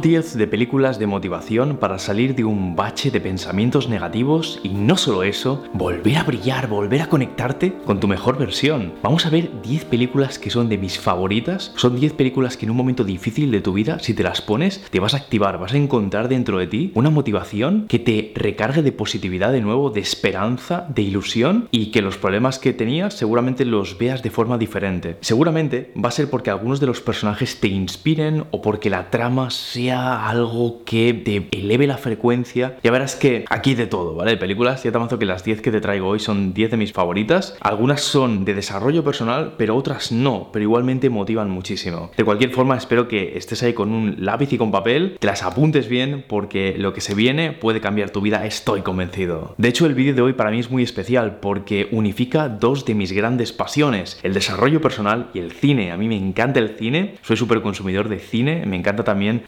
Top 10 de películas de motivación para salir de un bache de pensamientos negativos y no solo eso, volver a brillar, volver a conectarte con tu mejor versión. Vamos a ver 10 películas que son de mis favoritas. Son 10 películas que en un momento difícil de tu vida, si te las pones, te vas a activar, vas a encontrar dentro de ti una motivación que te recargue de positividad de nuevo, de esperanza, de ilusión y que los problemas que tenías seguramente los veas de forma diferente. Seguramente va a ser porque algunos de los personajes te inspiren o porque la trama sea algo que te eleve la frecuencia. Ya verás que aquí de todo, ¿vale? De películas, ya te avanzo que las 10 que te traigo hoy son 10 de mis favoritas. Algunas son de desarrollo personal, pero otras no, pero igualmente motivan muchísimo. De cualquier forma, espero que estés ahí con un lápiz y con papel, te las apuntes bien, porque lo que se viene puede cambiar tu vida, estoy convencido. De hecho, el vídeo de hoy para mí es muy especial porque unifica dos de mis grandes pasiones, el desarrollo personal y el cine. A mí me encanta el cine, soy súper consumidor de cine, me encanta también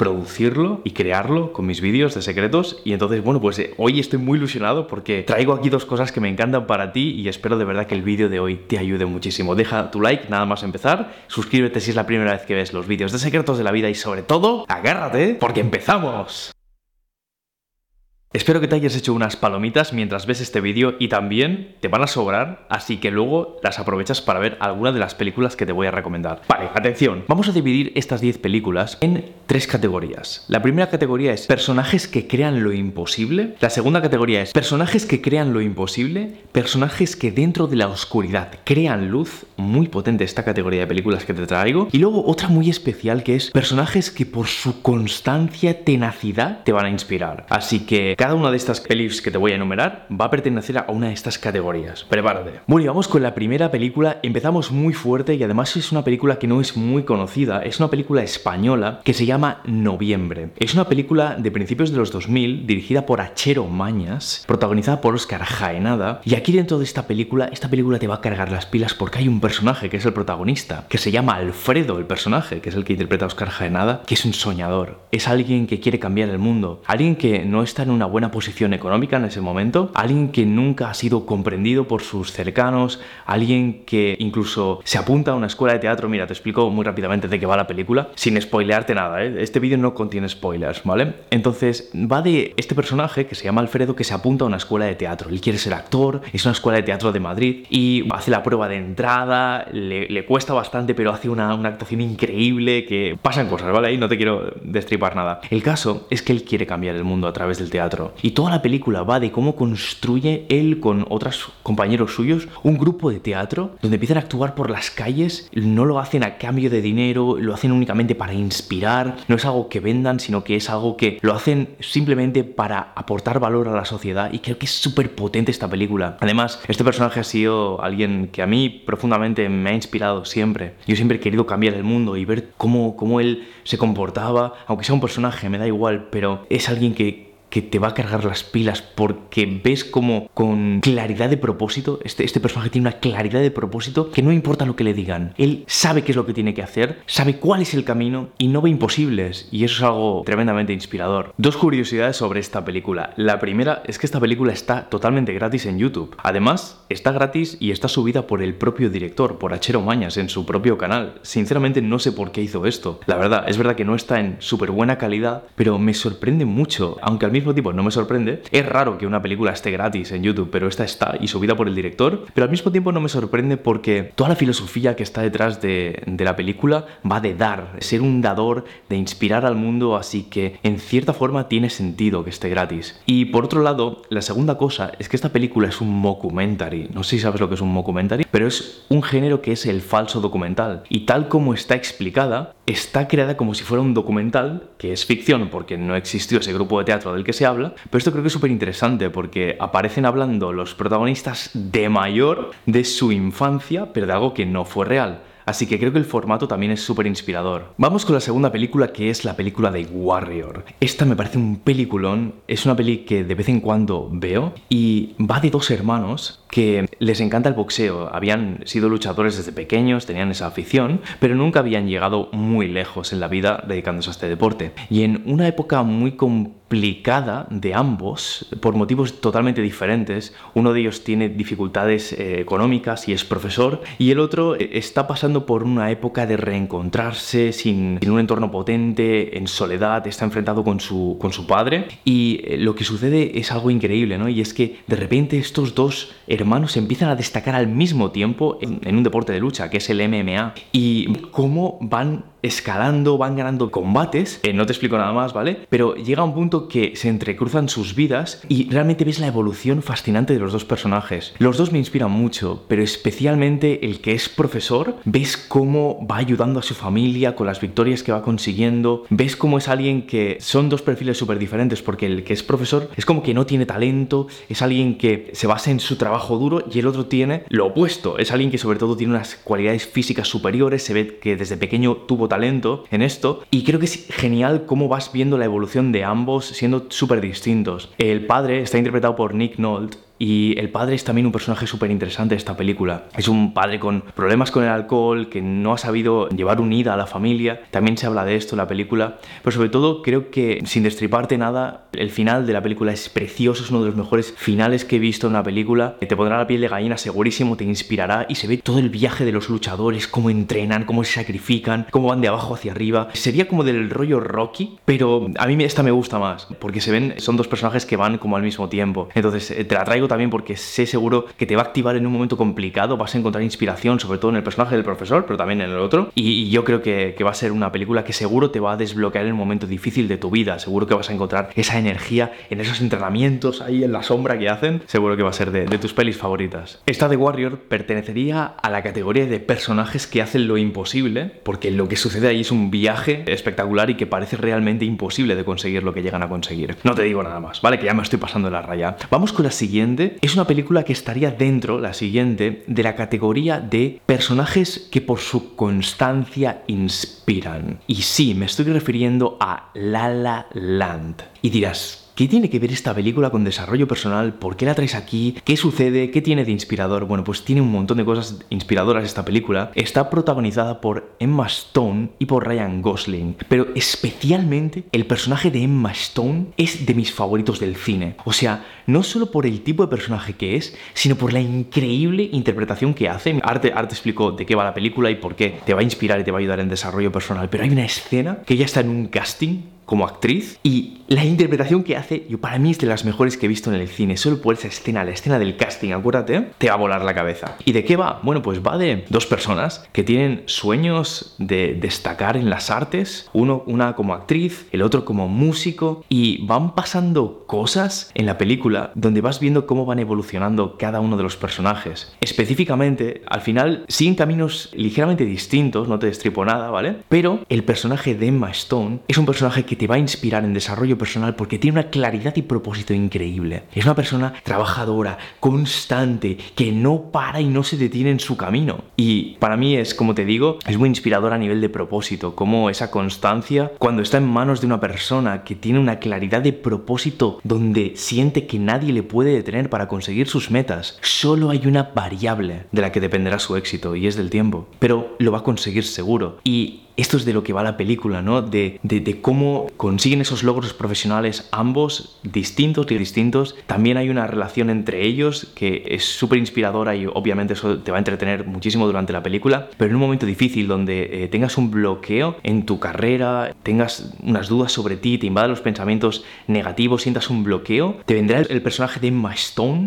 y crearlo con mis vídeos de secretos. Y entonces, bueno, pues eh, hoy estoy muy ilusionado porque traigo aquí dos cosas que me encantan para ti y espero de verdad que el vídeo de hoy te ayude muchísimo. Deja tu like nada más empezar, suscríbete si es la primera vez que ves los vídeos de secretos de la vida y sobre todo, agárrate porque empezamos. Espero que te hayas hecho unas palomitas mientras ves este vídeo y también te van a sobrar, así que luego las aprovechas para ver alguna de las películas que te voy a recomendar. Vale, atención, vamos a dividir estas 10 películas en tres categorías. La primera categoría es personajes que crean lo imposible. La segunda categoría es personajes que crean lo imposible, personajes que dentro de la oscuridad crean luz. Muy potente esta categoría de películas que te traigo. Y luego otra muy especial que es personajes que por su constancia, tenacidad, te van a inspirar. Así que cada una de estas pelis que te voy a enumerar va a pertenecer a una de estas categorías. Prepárate. Bueno, y vamos con la primera película. Empezamos muy fuerte y además es una película que no es muy conocida. Es una película española que se llama Noviembre. Es una película de principios de los 2000 dirigida por Achero Mañas, protagonizada por Oscar Jaenada. Y aquí dentro de esta película, esta película te va a cargar las pilas porque hay un personaje que es el protagonista, que se llama Alfredo, el personaje, que es el que interpreta a Oscar Jaenada, que es un soñador. Es alguien que quiere cambiar el mundo. Alguien que no está en una buena posición económica en ese momento, alguien que nunca ha sido comprendido por sus cercanos, alguien que incluso se apunta a una escuela de teatro. Mira, te explico muy rápidamente de qué va la película, sin spoilearte nada, ¿eh? Este vídeo no contiene spoilers, ¿vale? Entonces, va de este personaje que se llama Alfredo que se apunta a una escuela de teatro. Él quiere ser actor, es una escuela de teatro de Madrid y hace la prueba de entrada, le, cuesta bastante, pero hace una, una actuación increíble que pasan cosas, ¿vale? Ahí no te quiero destripar nada. El caso es que él quiere cambiar el mundo a través del teatro. Y toda la película va de cómo construye él con otros compañeros suyos un grupo de teatro donde empiezan a actuar por las calles. No lo hacen a cambio de dinero, lo hacen únicamente para inspirar. No es algo que vendan, sino que es algo que lo hacen simplemente para aportar valor a la sociedad. Y creo que es súper potente esta película. Además, este personaje ha sido alguien que a mí profundamente me ha inspirado siempre. Yo siempre he querido cambiar el mundo y ver cómo, cómo él se comportaba, aunque sea un personaje, me da igual, pero es alguien que, que te va a cargar las pilas porque ves como con claridad de propósito, este, este personaje tiene una claridad de propósito que no importa lo que le digan, él sabe qué es lo que tiene que hacer, sabe cuál es el camino y no ve imposibles y eso es algo tremendamente inspirador. Dos curiosidades sobre esta película. La primera es que esta película está totalmente gratis en YouTube. Además, está gratis y está subida por el propio director, por Achero Mañas, en su propio canal. Sinceramente no sé por qué hizo esto. La verdad, es verdad que no está en súper buena calidad, pero me sorprende mucho, aunque al mismo tiempo no me sorprende. Es raro que una película esté gratis en YouTube, pero esta está y subida por el director. Pero al mismo tiempo no me sorprende porque toda la filosofía que está detrás de, de la película va de dar, ser un dador, de inspirar al mundo, así que en cierta forma tiene sentido que esté gratis. Y por otro lado, la segunda cosa es que esta película es un mockumentary. No sé si sabes lo que es un mockumentary, pero es un género que es el falso documental. Y tal como está explicada, está creada como si fuera un documental, que es ficción porque no existió ese grupo de teatro del que se habla, pero esto creo que es súper interesante porque aparecen hablando los protagonistas de mayor de su infancia, pero de algo que no fue real. Así que creo que el formato también es súper inspirador. Vamos con la segunda película que es la película de Warrior. Esta me parece un peliculón, es una peli que de vez en cuando veo y va de dos hermanos que les encanta el boxeo. Habían sido luchadores desde pequeños, tenían esa afición, pero nunca habían llegado muy lejos en la vida dedicándose a este deporte. Y en una época muy complicada de ambos, por motivos totalmente diferentes, uno de ellos tiene dificultades eh, económicas y es profesor, y el otro eh, está pasando por una época de reencontrarse sin, un entorno potente, en soledad, está enfrentado con su, con su padre, y eh, lo que sucede es algo increíble, ¿no? Y es que de repente estos dos hermanos empiezan a destacar al mismo tiempo en, un deporte de lucha, que es el MMA, y cómo van escalando, van ganando combates. No te explico nada más, ¿vale? Pero llega un punto que se entrecruzan sus vidas y realmente ves la evolución fascinante de los dos personajes. Los dos me inspiran mucho, pero especialmente el que es profesor, ves cómo va ayudando a su familia con las victorias que va consiguiendo, ves cómo es alguien que son dos perfiles súper diferentes, porque el que es profesor es como que no tiene talento, es alguien que se basa en su trabajo duro y el otro tiene lo opuesto, es alguien que sobre todo tiene unas cualidades físicas superiores, se ve que desde pequeño tuvo talento en esto y creo que es genial cómo vas viendo la evolución de ambos siendo súper distintos. El padre está interpretado por Nick Nolte y el padre es también un personaje súper interesante de esta película. Es un padre con problemas con el alcohol, que no ha sabido llevar unida a la familia. También se habla de esto en la película. Pero sobre todo creo que, sin destriparte nada, el final de la película es precioso, es uno de los mejores finales que he visto en una película. Te pondrá la piel de gallina segurísimo, te inspirará y se ve todo el viaje de los luchadores, cómo entrenan, cómo se sacrifican, cómo van de abajo hacia arriba. Sería como del rollo Rocky, pero a mí esta me gusta más, porque se ven, son dos personajes que van como al mismo tiempo. Entonces eh, te la traigo también porque sé seguro que te va a activar en un momento complicado, vas a encontrar inspiración, sobre todo en el personaje del profesor, pero también en el otro. Y, yo creo que, va a ser una película que seguro te va a desbloquear en un momento difícil de tu vida. Seguro que vas a encontrar esa energía en esos entrenamientos ahí en la sombra que hacen. Seguro que va a ser de, de tus pelis favoritas. Esta de Warrior pertenecería a la categoría de personajes que hacen lo imposible, porque lo que sucede ahí es un viaje espectacular y que parece realmente imposible de conseguir lo que llegan a conseguir. No te digo nada más, ¿vale? Que ya me estoy pasando la raya. Vamos con la siguiente es una película que estaría dentro, la siguiente, de la categoría de personajes que por su constancia inspiran. Y sí, me estoy refiriendo a La La Land. Y dirás, ¿Qué tiene que ver esta película con desarrollo personal? ¿Por qué la traes aquí? ¿Qué sucede? ¿Qué tiene de inspirador? Bueno, pues tiene un montón de cosas inspiradoras esta película. Está protagonizada por Emma Stone y por Ryan Gosling. Pero especialmente el personaje de Emma Stone es de mis favoritos del cine. O sea, no solo por el tipo de personaje que es, sino por la increíble interpretación que hace. Arte, Arte explicó de qué va la película y por qué te va a inspirar y te va a ayudar en desarrollo personal. Pero hay una escena que ya está en un casting como actriz y la interpretación que hace, yo para mí es de las mejores que he visto en el cine. Solo por esa escena, la escena del casting, acuérdate, te va a volar la cabeza. ¿Y de qué va? Bueno, pues va de dos personas que tienen sueños de destacar en las artes, uno una como actriz, el otro como músico y van pasando cosas en la película donde vas viendo cómo van evolucionando cada uno de los personajes. Específicamente, al final siguen caminos ligeramente distintos, no te destripo nada, ¿vale? Pero el personaje de Emma Stone es un personaje que te va a inspirar en desarrollo personal porque tiene una claridad y propósito increíble. Es una persona trabajadora, constante, que no para y no se detiene en su camino. Y para mí es, como te digo, es muy inspirador a nivel de propósito, como esa constancia, cuando está en manos de una persona que tiene una claridad de propósito donde siente que nadie le puede detener para conseguir sus metas, solo hay una variable de la que dependerá su éxito y es del tiempo. Pero lo va a conseguir seguro. Y esto es de lo que va la película, ¿no? De, cómo consiguen esos logros profesionales ambos, distintos y distintos. También hay una relación entre ellos que es súper inspiradora y obviamente eso te va a entretener muchísimo durante la película, pero en un momento difícil donde eh, tengas un bloqueo en tu carrera, tengas unas dudas sobre ti, te invadan los pensamientos negativos, sientas un bloqueo, te vendrá el, personaje de Emma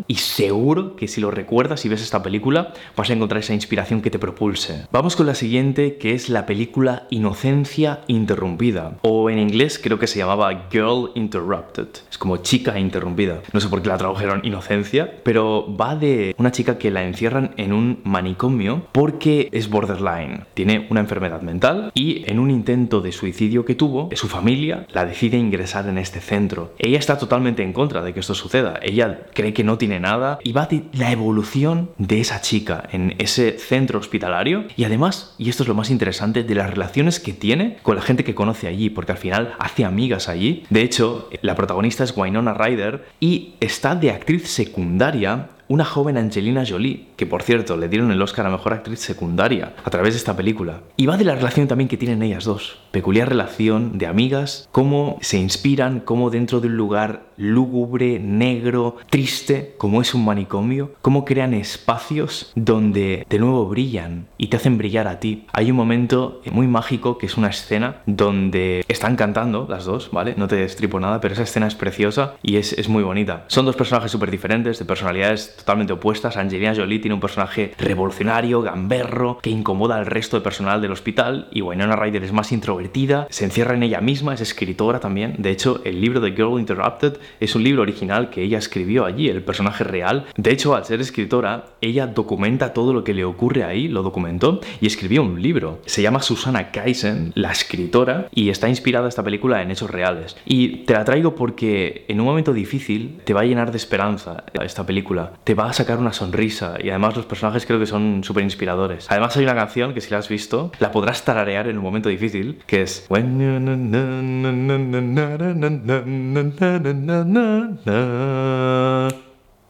y seguro que si lo recuerdas y ves esta película vas a encontrar esa inspiración que te propulse. Vamos con la siguiente que es la película Inocencia Interrumpida, o en inglés creo que se llamaba Girl Interrupted, es como chica interrumpida. No sé por qué la tradujeron Inocencia, pero va de una chica que la encierran en un manicomio porque es borderline, tiene una enfermedad mental y en un intento de suicidio que tuvo, su familia la decide ingresar en este centro. Ella está totalmente en contra de que esto suceda, ella cree que no tiene nada y va de la evolución de esa chica en ese centro hospitalario y además, y esto es lo más interesante, de las relaciones que tiene con la gente que conoce allí, porque al final hace amigas allí. De hecho, la protagonista es Wynonna Ryder y está de actriz secundaria una joven Angelina Jolie, que por cierto le dieron el Oscar a Mejor Actriz Secundaria a través de esta película. Y va de la relación también que tienen ellas dos. Peculiar relación de amigas, cómo se inspiran, cómo dentro de un lugar lúgubre, negro, triste, como es un manicomio, cómo crean espacios donde de nuevo brillan y te hacen brillar a ti. Hay un momento muy mágico que es una escena donde están cantando las dos, ¿vale? No te destripo nada, pero esa escena es preciosa y es, es muy bonita. Son dos personajes súper diferentes, de personalidades totalmente opuestas. Angelina Jolie tiene un personaje revolucionario, gamberro, que incomoda al resto de personal del hospital y Winona Ryder es más introvertida, se encierra en ella misma, es escritora también. De hecho, el libro de Girl Interrupted es un libro original que ella escribió allí, el personaje real. De hecho, al ser escritora, ella documenta todo lo que le ocurre ahí, lo documentó y escribió un libro. Se llama Susana Kaisen, la escritora, y está inspirada esta película en hechos reales. Y te la traigo porque en un momento difícil te va a llenar de esperanza esta película te va a sacar una sonrisa y además los personajes creo que son súper inspiradores. Además hay una canción que si la has visto la podrás tararear en un momento difícil que es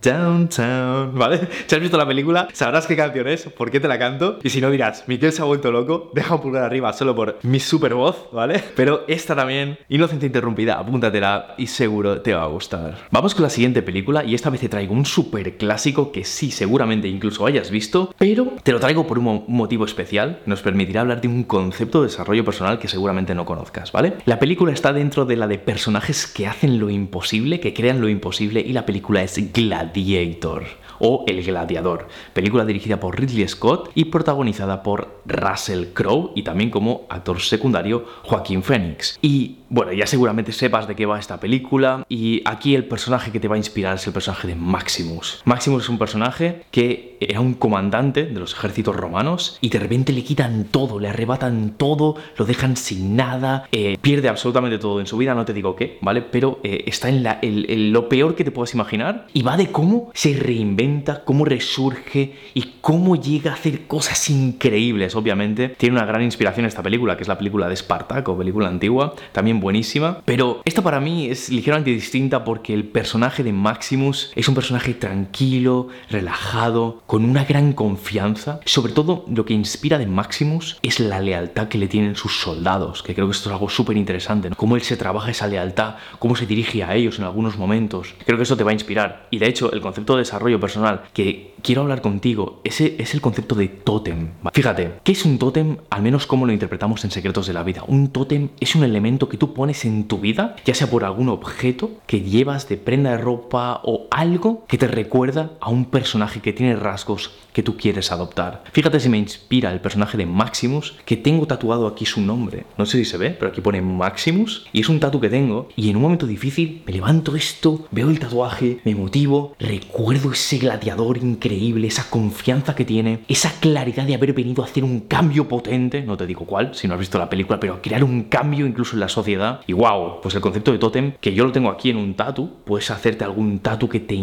Downtown, ¿vale? Si has visto la película, sabrás qué canción es, por qué te la canto. Y si no dirás, Miquel se ha vuelto loco, deja un pulgar arriba solo por mi super voz, ¿vale? Pero esta también, Inocencia Interrumpida, apúntatela y seguro te va a gustar. Vamos con la siguiente película y esta vez te traigo un super clásico que sí, seguramente incluso hayas visto, pero te lo traigo por un motivo especial. Nos permitirá hablar de un concepto de desarrollo personal que seguramente no conozcas, ¿vale? La película está dentro de la de personajes que hacen lo imposible, que crean lo imposible y la película es Glad Gladiator o El Gladiador, película dirigida por Ridley Scott y protagonizada por Russell Crowe y también como actor secundario Joaquín Phoenix. Y bueno, ya seguramente sepas de qué va esta película y aquí el personaje que te va a inspirar es el personaje de Maximus. Maximus es un personaje que era un comandante de los ejércitos romanos y de repente le quitan todo, le arrebatan todo, lo dejan sin nada, eh, pierde absolutamente todo en su vida, no te digo qué, ¿vale? Pero eh, está en, lo peor que te puedas imaginar y va de cómo se reinventa, cómo resurge y cómo llega a hacer cosas increíbles, obviamente. Tiene una gran inspiración esta película, que es la película de Spartaco, película antigua, también buenísima, pero esta para mí es ligeramente distinta porque el personaje de Maximus es un personaje tranquilo, relajado, con una gran confianza. Sobre todo lo que inspira de Maximus es la lealtad que le tienen sus soldados, que creo que esto es algo súper interesante, ¿no? cómo él se trabaja esa lealtad, cómo se dirige a ellos en algunos momentos. Creo que eso te va a inspirar. Y de hecho, el concepto de desarrollo personal que quiero hablar contigo, ese es el concepto de tótem. Fíjate, ¿qué es un tótem? Al menos cómo lo interpretamos en Secretos de la Vida. Un tótem es un elemento que tú pones en tu vida, ya sea por algún objeto que llevas de prenda de ropa o algo que te recuerda a un personaje que tiene rasgos que tú quieres adoptar. Fíjate si me inspira el personaje de Maximus, que tengo tatuado aquí su nombre. No sé si se ve, pero aquí pone Maximus y es un tatu que tengo y en un momento difícil me levanto esto, veo el tatuaje, me motivo, recuerdo ese gladiador increíble, esa confianza que tiene, esa claridad de haber venido a hacer un cambio potente, no te digo cuál, si no has visto la película, pero crear un cambio incluso en la sociedad. Y wow, pues el concepto de tótem, que yo lo tengo aquí en un tatu, puedes hacerte algún tatu que te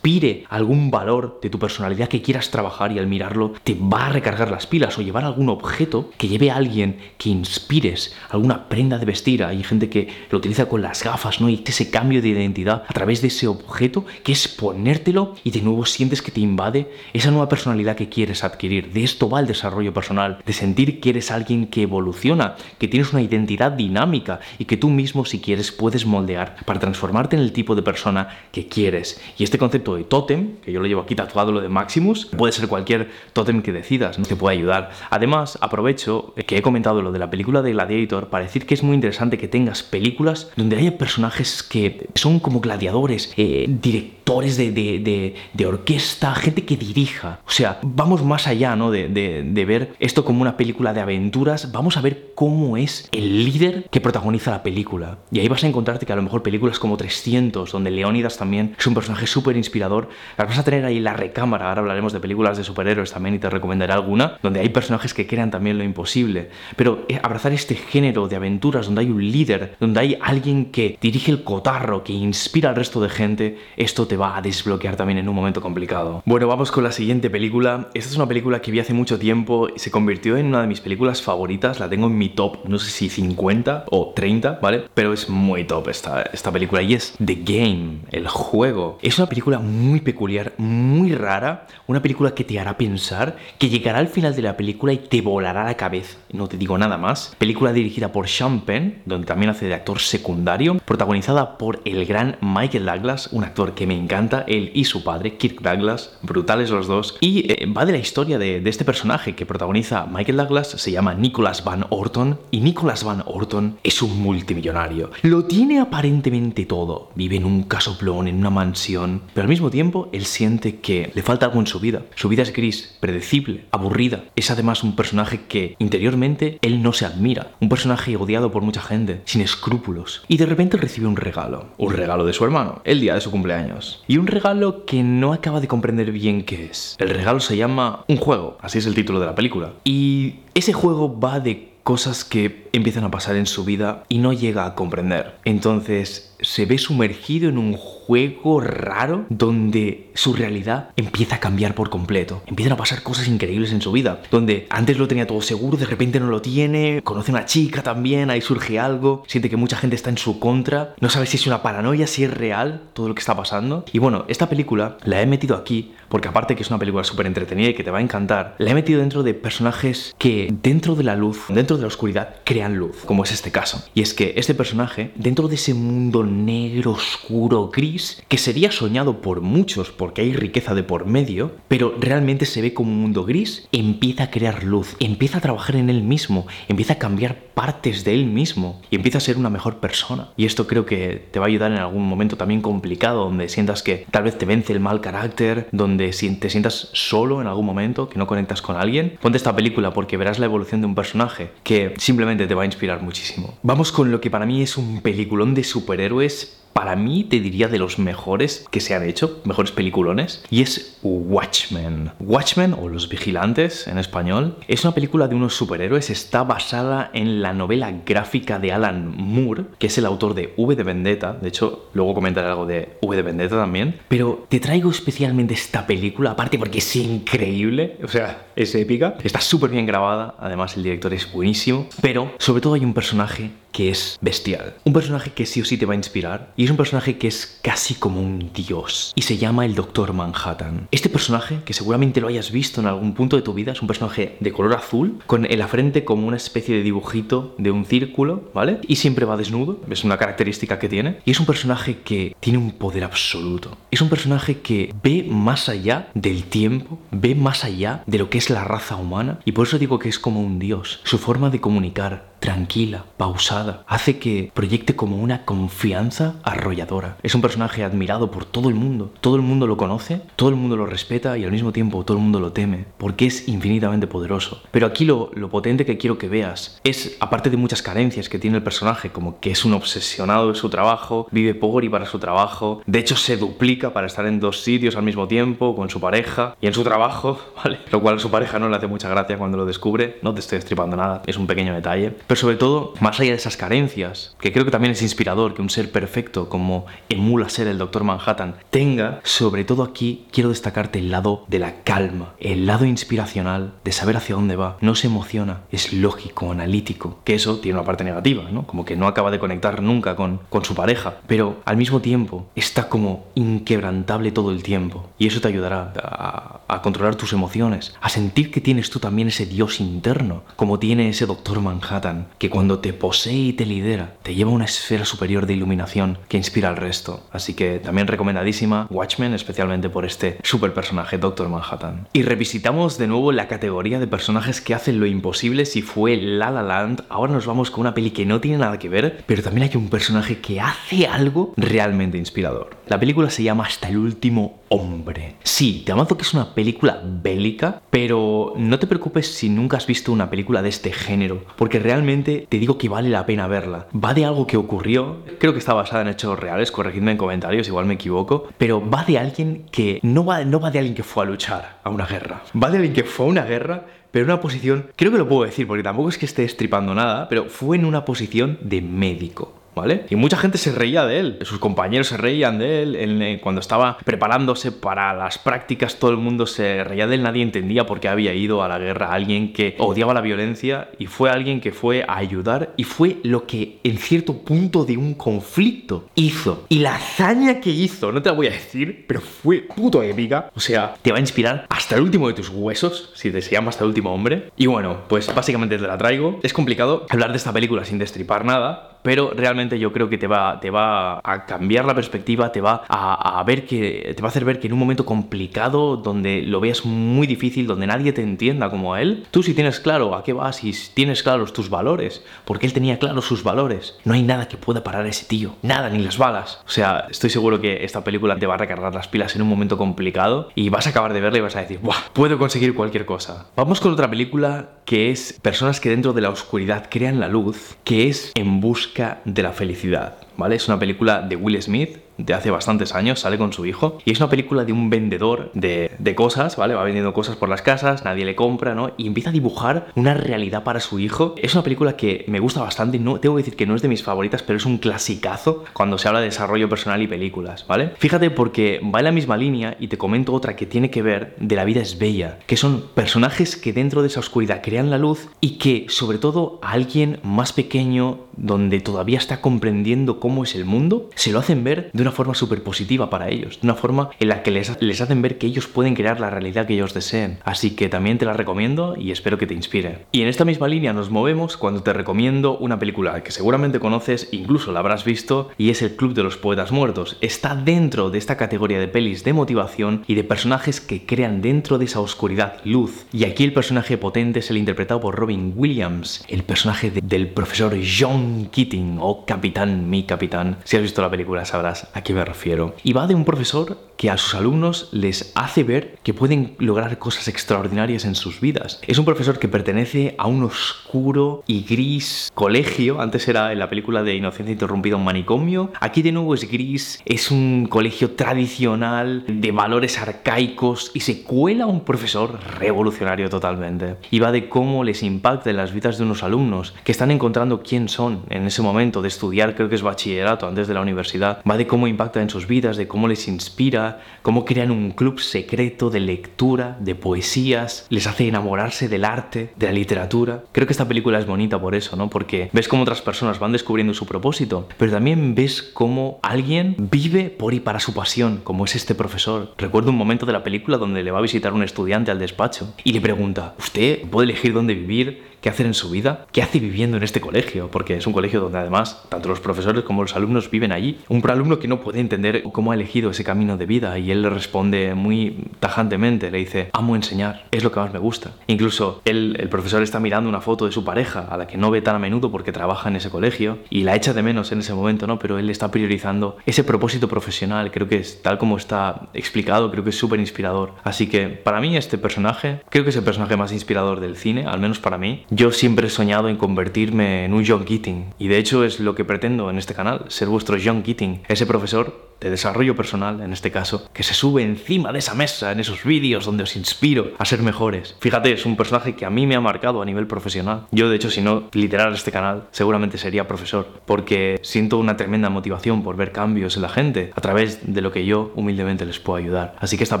inspire algún valor de tu personalidad que quieras trabajar y al mirarlo te va a recargar las pilas o llevar algún objeto que lleve a alguien que inspires, alguna prenda de vestir. Hay gente que lo utiliza con las gafas, ¿no? Y ese cambio de identidad a través de ese objeto que es ponértelo y de nuevo sientes que te invade esa nueva personalidad que quieres adquirir. De esto va el desarrollo personal, de sentir que eres alguien que evoluciona, que tienes una identidad dinámica y que tú mismo si quieres puedes moldear para transformarte en el tipo de persona que quieres. Y este concepto de tótem, que yo lo llevo aquí tatuado lo de Maximus, puede ser cualquier tótem que decidas, ¿no? te puede ayudar. Además, aprovecho que he comentado lo de la película de Gladiator para decir que es muy interesante que tengas películas donde haya personajes que son como gladiadores, eh, directores directores de, de, de, orquesta, gente que dirija. O sea, vamos más allá, ¿no? De, de, ver esto como una película de aventuras, vamos a ver cómo es el líder que protagoniza la película. Y ahí vas a encontrarte que a lo mejor películas como 300, donde Leónidas también es un personaje súper inspirador, las vas a tener ahí en la recámara. Ahora hablaremos de películas de superhéroes también y te recomendaré alguna, donde hay personajes que crean también lo imposible. Pero eh, abrazar este género de aventuras donde hay un líder, donde hay alguien que dirige el cotarro, que inspira al resto de gente, esto te va a desbloquear también en un momento complicado. Bueno, vamos con la siguiente película. Esta es una película que vi hace mucho tiempo y se convirtió en una de mis películas favoritas. La tengo en mi top, no sé si 50 o 30, ¿vale? Pero es muy top esta, esta película y es The Game, el juego. Es una película muy peculiar, muy rara, una película que te hará pensar, que llegará al final de la película y te volará la cabeza. No te digo nada más. Película dirigida por Sean Penn, donde también hace de actor secundario, protagonizada por el gran Michael Douglas, un actor que me encanta, él y su padre, Kirk Douglas, brutales los dos. Y eh, va de la historia de, de este personaje que protagoniza Michael Douglas, se llama Nicholas Van Orton, y Nicholas Van Orton es un multimillonario. Lo tiene aparentemente todo. Vive en un casoplón, en una mansión, pero al mismo tiempo él siente que le falta algo en su vida. Su vida es gris, predecible, aburrida. Es además un personaje que interiormente él no se admira. Un personaje odiado por mucha gente, sin escrúpulos. Y de repente recibe un regalo. Un regalo de su hermano, el día de su cumpleaños. Y un regalo que no acaba de comprender bien qué es. El regalo se llama un juego, así es el título de la película. Y ese juego va de cosas que empiezan a pasar en su vida y no llega a comprender. Entonces se ve sumergido en un juego raro donde su realidad empieza a cambiar por completo. Empiezan a pasar cosas increíbles en su vida, donde antes lo tenía todo seguro, de repente no lo tiene, conoce a una chica también, ahí surge algo, siente que mucha gente está en su contra, no sabe si es una paranoia, si es real todo lo que está pasando. Y bueno, esta película la he metido aquí porque aparte que es una película súper entretenida y que te va a encantar, la he metido dentro de personajes que dentro de la luz, dentro de la oscuridad, crean luz, como es este caso. Y es que este personaje, dentro de ese mundo negro, oscuro, gris, que sería soñado por muchos porque hay riqueza de por medio, pero realmente se ve como un mundo gris, empieza a crear luz, empieza a trabajar en él mismo, empieza a cambiar partes de él mismo y empieza a ser una mejor persona. Y esto creo que te va a ayudar en algún momento también complicado, donde sientas que tal vez te vence el mal carácter, donde te sientas solo en algún momento, que no conectas con alguien. Ponte esta película porque verás la evolución de un personaje que simplemente te va a inspirar muchísimo. Vamos con lo que para mí es un peliculón de superhéroes para mí te diría de los mejores que se han hecho, mejores peliculones, y es Watchmen. Watchmen, o Los Vigilantes en español, es una película de unos superhéroes, está basada en la novela gráfica de Alan Moore, que es el autor de V de Vendetta, de hecho luego comentaré algo de V de Vendetta también, pero te traigo especialmente esta película, aparte porque es increíble, o sea, es épica, está súper bien grabada, además el director es buenísimo, pero sobre todo hay un personaje que es bestial. Un personaje que sí o sí te va a inspirar y es un personaje que es casi como un dios y se llama el Doctor Manhattan. Este personaje, que seguramente lo hayas visto en algún punto de tu vida, es un personaje de color azul con en la frente como una especie de dibujito de un círculo, ¿vale? Y siempre va desnudo, es una característica que tiene. Y es un personaje que tiene un poder absoluto. Es un personaje que ve más allá del tiempo, ve más allá de lo que es la raza humana y por eso digo que es como un dios. Su forma de comunicar, tranquila, pausada, hace que proyecte como una confianza arrolladora. Es un personaje admirado por todo el mundo. Todo el mundo lo conoce, todo el mundo lo respeta y al mismo tiempo todo el mundo lo teme, porque es infinitamente poderoso. Pero aquí lo, lo potente que quiero que veas es, aparte de muchas carencias que tiene el personaje, como que es un obsesionado de su trabajo, vive por y para su trabajo, de hecho se duplica para estar en dos sitios al mismo tiempo, con su pareja y en su trabajo. Lo cual a su pareja no le hace mucha gracia cuando lo descubre, no te estoy estripando nada, es un pequeño detalle. Pero sobre todo, más allá de esas carencias, que creo que también es inspirador que un ser perfecto como emula ser el Doctor Manhattan tenga, sobre todo aquí quiero destacarte el lado de la calma, el lado inspiracional de saber hacia dónde va. No se emociona, es lógico, analítico, que eso tiene una parte negativa, ¿no? Como que no acaba de conectar nunca con, con su pareja, pero al mismo tiempo está como inquebrantable todo el tiempo y eso te ayudará a, a controlar tus emociones, a sentir que tienes tú también ese Dios interno, como tiene ese Doctor Manhattan que cuando te posee y te lidera, te lleva a una esfera superior de iluminación que inspira al resto. Así que también recomendadísima Watchmen, especialmente por este super personaje, Doctor Manhattan. Y revisitamos de nuevo la categoría de personajes que hacen lo imposible si fue La La Land. Ahora nos vamos con una peli que no tiene nada que ver, pero también hay un personaje que hace algo realmente inspirador. La película se llama Hasta el último hombre. Sí, te avanzo que es una película bélica, pero no te preocupes si nunca has visto una película de este género, porque realmente te digo que vale la pena verla. Va de algo que ocurrió, creo que está basada en hechos reales, corregidme en comentarios, igual me equivoco, pero va de alguien que no va, no va de alguien que fue a luchar a una guerra, va de alguien que fue a una guerra pero en una posición, creo que lo puedo decir porque tampoco es que esté estripando nada, pero fue en una posición de médico. ¿Vale? Y mucha gente se reía de él, sus compañeros se reían de él, eh, cuando estaba preparándose para las prácticas todo el mundo se reía de él, nadie entendía por qué había ido a la guerra alguien que odiaba la violencia y fue alguien que fue a ayudar y fue lo que en cierto punto de un conflicto hizo. Y la hazaña que hizo, no te la voy a decir, pero fue puto épica, o sea, te va a inspirar hasta el último de tus huesos, si te se llama hasta el último hombre. Y bueno, pues básicamente te la traigo. Es complicado hablar de esta película sin destripar nada, pero realmente yo creo que te va, te va a cambiar la perspectiva, te va a, ver que, te va a hacer ver que en un momento complicado, donde lo veas muy difícil, donde nadie te entienda como él, tú si tienes claro a qué vas y tienes claros tus valores, porque él tenía claros sus valores, no hay nada que pueda parar a ese tío, nada, ni las balas. O sea, estoy seguro que esta película te va a recargar las pilas en un momento complicado y vas a acabar de verla y vas a decir, ¡buah! Puedo conseguir cualquier cosa. Vamos con otra película que es personas que dentro de la oscuridad crean la luz, que es En busca de la felicidad. ¿Vale? Es una película de Will Smith de hace bastantes años, sale con su hijo, y es una película de un vendedor de, de, cosas, ¿vale? Va vendiendo cosas por las casas, nadie le compra, ¿no? Y empieza a dibujar una realidad para su hijo. Es una película que me gusta bastante, no, tengo que decir que no es de mis favoritas, pero es un clasicazo cuando se habla de desarrollo personal y películas, ¿vale? Fíjate porque va en la misma línea y te comento otra que tiene que ver de La vida es bella, que son personajes que dentro de esa oscuridad crean la luz y que sobre todo a alguien más pequeño, donde todavía está comprendiendo cómo es el mundo, se lo hacen ver de una forma súper positiva para ellos, de una forma en la que les, les hacen ver que ellos pueden crear la realidad que ellos deseen. Así que también te la recomiendo y espero que te inspire. Y en esta misma línea nos movemos cuando te recomiendo una película que seguramente conoces, incluso la habrás visto, y es El Club de los Poetas Muertos. Está dentro de esta categoría de pelis de motivación y de personajes que crean dentro de esa oscuridad luz. Y aquí el personaje potente es el interpretado por Robin Williams, el personaje del profesor John Keating o Capitán, mi capitán. Si has visto la película sabrás a qué me refiero. Y va de un profesor que a sus alumnos les hace ver que pueden lograr cosas extraordinarias en sus vidas. Es un profesor que pertenece a un oscuro y gris colegio. Antes era en la película de Inocencia Interrumpida un manicomio. Aquí de nuevo es gris. Es un colegio tradicional de valores arcaicos y se cuela un profesor revolucionario totalmente. Y va de cómo les impacta en las vidas de unos alumnos que están encontrando quién son en ese momento de estudiar, creo que es bachillerato antes de la universidad. Va de cómo impacta en sus vidas, de cómo les inspira, cómo crean un club secreto de lectura, de poesías, les hace enamorarse del arte, de la literatura. Creo que esta película es bonita por eso, ¿no? Porque ves cómo otras personas van descubriendo su propósito, pero también ves cómo alguien vive por y para su pasión, como es este profesor. Recuerdo un momento de la película donde le va a visitar un estudiante al despacho y le pregunta, ¿usted puede elegir dónde vivir? Qué hacer en su vida, qué hace viviendo en este colegio, porque es un colegio donde además tanto los profesores como los alumnos viven allí. Un alumno que no puede entender cómo ha elegido ese camino de vida y él le responde muy tajantemente, le dice, amo enseñar, es lo que más me gusta. Incluso él, el profesor está mirando una foto de su pareja, a la que no ve tan a menudo porque trabaja en ese colegio y la echa de menos en ese momento, ¿no? Pero él está priorizando ese propósito profesional, creo que es tal como está explicado, creo que es súper inspirador. Así que para mí este personaje, creo que es el personaje más inspirador del cine, al menos para mí. Yo siempre he soñado en convertirme en un John Keating y de hecho es lo que pretendo en este canal, ser vuestro John Keating, ese profesor de desarrollo personal, en este caso, que se sube encima de esa mesa en esos vídeos donde os inspiro a ser mejores. Fíjate, es un personaje que a mí me ha marcado a nivel profesional. Yo, de hecho, si no literal este canal, seguramente sería profesor, porque siento una tremenda motivación por ver cambios en la gente a través de lo que yo humildemente les puedo ayudar. Así que esta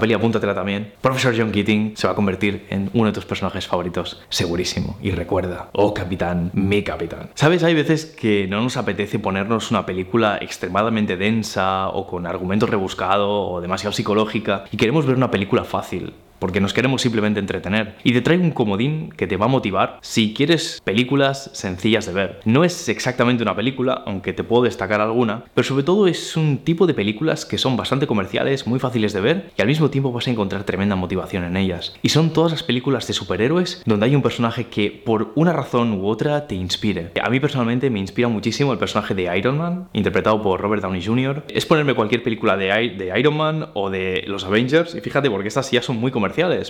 peli apúntatela también. Profesor John Keating se va a convertir en uno de tus personajes favoritos, segurísimo. Y recuerda, oh capitán, mi capitán. ¿Sabes? Hay veces que no nos apetece ponernos una película extremadamente densa o con argumento rebuscado o demasiado psicológica y queremos ver una película fácil porque nos queremos simplemente entretener. Y te traigo un comodín que te va a motivar si quieres películas sencillas de ver. No es exactamente una película, aunque te puedo destacar alguna, pero sobre todo es un tipo de películas que son bastante comerciales, muy fáciles de ver y al mismo tiempo vas a encontrar tremenda motivación en ellas. Y son todas las películas de superhéroes donde hay un personaje que por una razón u otra te inspire. A mí personalmente me inspira muchísimo el personaje de Iron Man, interpretado por Robert Downey Jr. Es ponerme cualquier película de, de Iron Man o de los Avengers y fíjate porque estas ya son muy comerciales,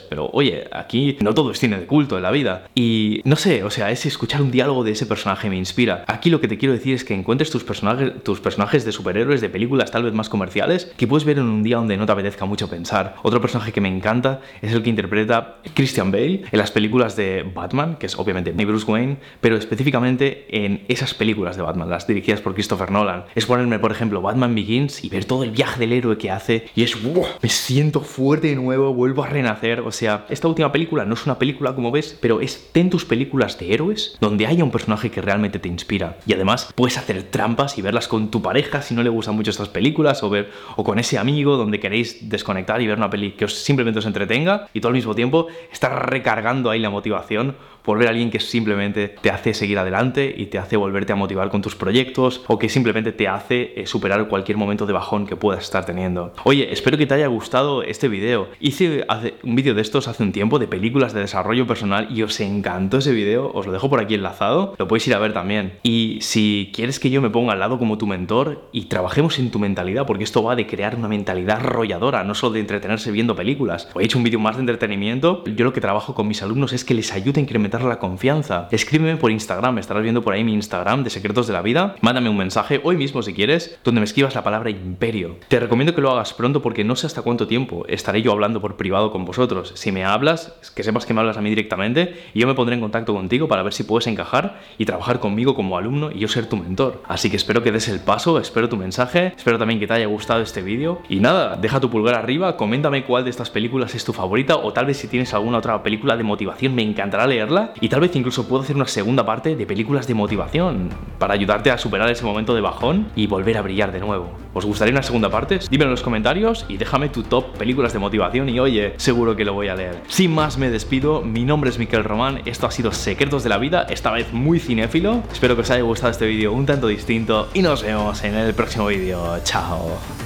pero oye, aquí no todo es cine de culto en la vida. Y no sé, o sea, ese escuchar un diálogo de ese personaje me inspira. Aquí lo que te quiero decir es que encuentres tus personajes, tus personajes de superhéroes de películas tal vez más comerciales que puedes ver en un día donde no te apetezca mucho pensar. Otro personaje que me encanta es el que interpreta Christian Bale en las películas de Batman, que es obviamente Bruce Wayne, pero específicamente en esas películas de Batman, las dirigidas por Christopher Nolan. Es ponerme, por ejemplo, Batman Begins y ver todo el viaje del héroe que hace y es, me siento fuerte de nuevo, vuelvo a renacer. O sea, esta última película no es una película como ves, pero es ten tus películas de héroes donde haya un personaje que realmente te inspira. Y además puedes hacer trampas y verlas con tu pareja si no le gustan mucho estas películas o ver o con ese amigo donde queréis desconectar y ver una peli que os simplemente os entretenga y todo al mismo tiempo estar recargando ahí la motivación por ver a alguien que simplemente te hace seguir adelante y te hace volverte a motivar con tus proyectos o que simplemente te hace eh, superar cualquier momento de bajón que puedas estar teniendo. Oye, espero que te haya gustado este video. Hice un vídeo de estos hace un tiempo de películas de desarrollo personal y os encantó ese vídeo, os lo dejo por aquí enlazado, lo podéis ir a ver también. Y si quieres que yo me ponga al lado como tu mentor y trabajemos en tu mentalidad, porque esto va de crear una mentalidad arrolladora, no solo de entretenerse viendo películas. Hoy he hecho un vídeo más de entretenimiento, yo lo que trabajo con mis alumnos es que les ayude a incrementar la confianza. Escríbeme por Instagram, estarás viendo por ahí mi Instagram de Secretos de la Vida. Mándame un mensaje hoy mismo si quieres, donde me escribas la palabra imperio. Te recomiendo que lo hagas pronto porque no sé hasta cuánto tiempo estaré yo hablando por privado con vosotros. Si me hablas, que sepas que me hablas a mí directamente y yo me pondré en contacto contigo para ver si puedes encajar y trabajar conmigo como alumno y yo ser tu mentor. Así que espero que des el paso, espero tu mensaje, espero también que te haya gustado este vídeo y nada, deja tu pulgar arriba, coméntame cuál de estas películas es tu favorita o tal vez si tienes alguna otra película de motivación me encantará leerla y tal vez incluso puedo hacer una segunda parte de películas de motivación para ayudarte a superar ese momento de bajón y volver a brillar de nuevo. ¿Os gustaría una segunda parte? Dímelo en los comentarios y déjame tu top películas de motivación y oye, seguro que lo voy a leer. Sin más me despido, mi nombre es Miquel Román, esto ha sido Secretos de la Vida, esta vez muy cinéfilo. Espero que os haya gustado este vídeo un tanto distinto y nos vemos en el próximo vídeo. Chao.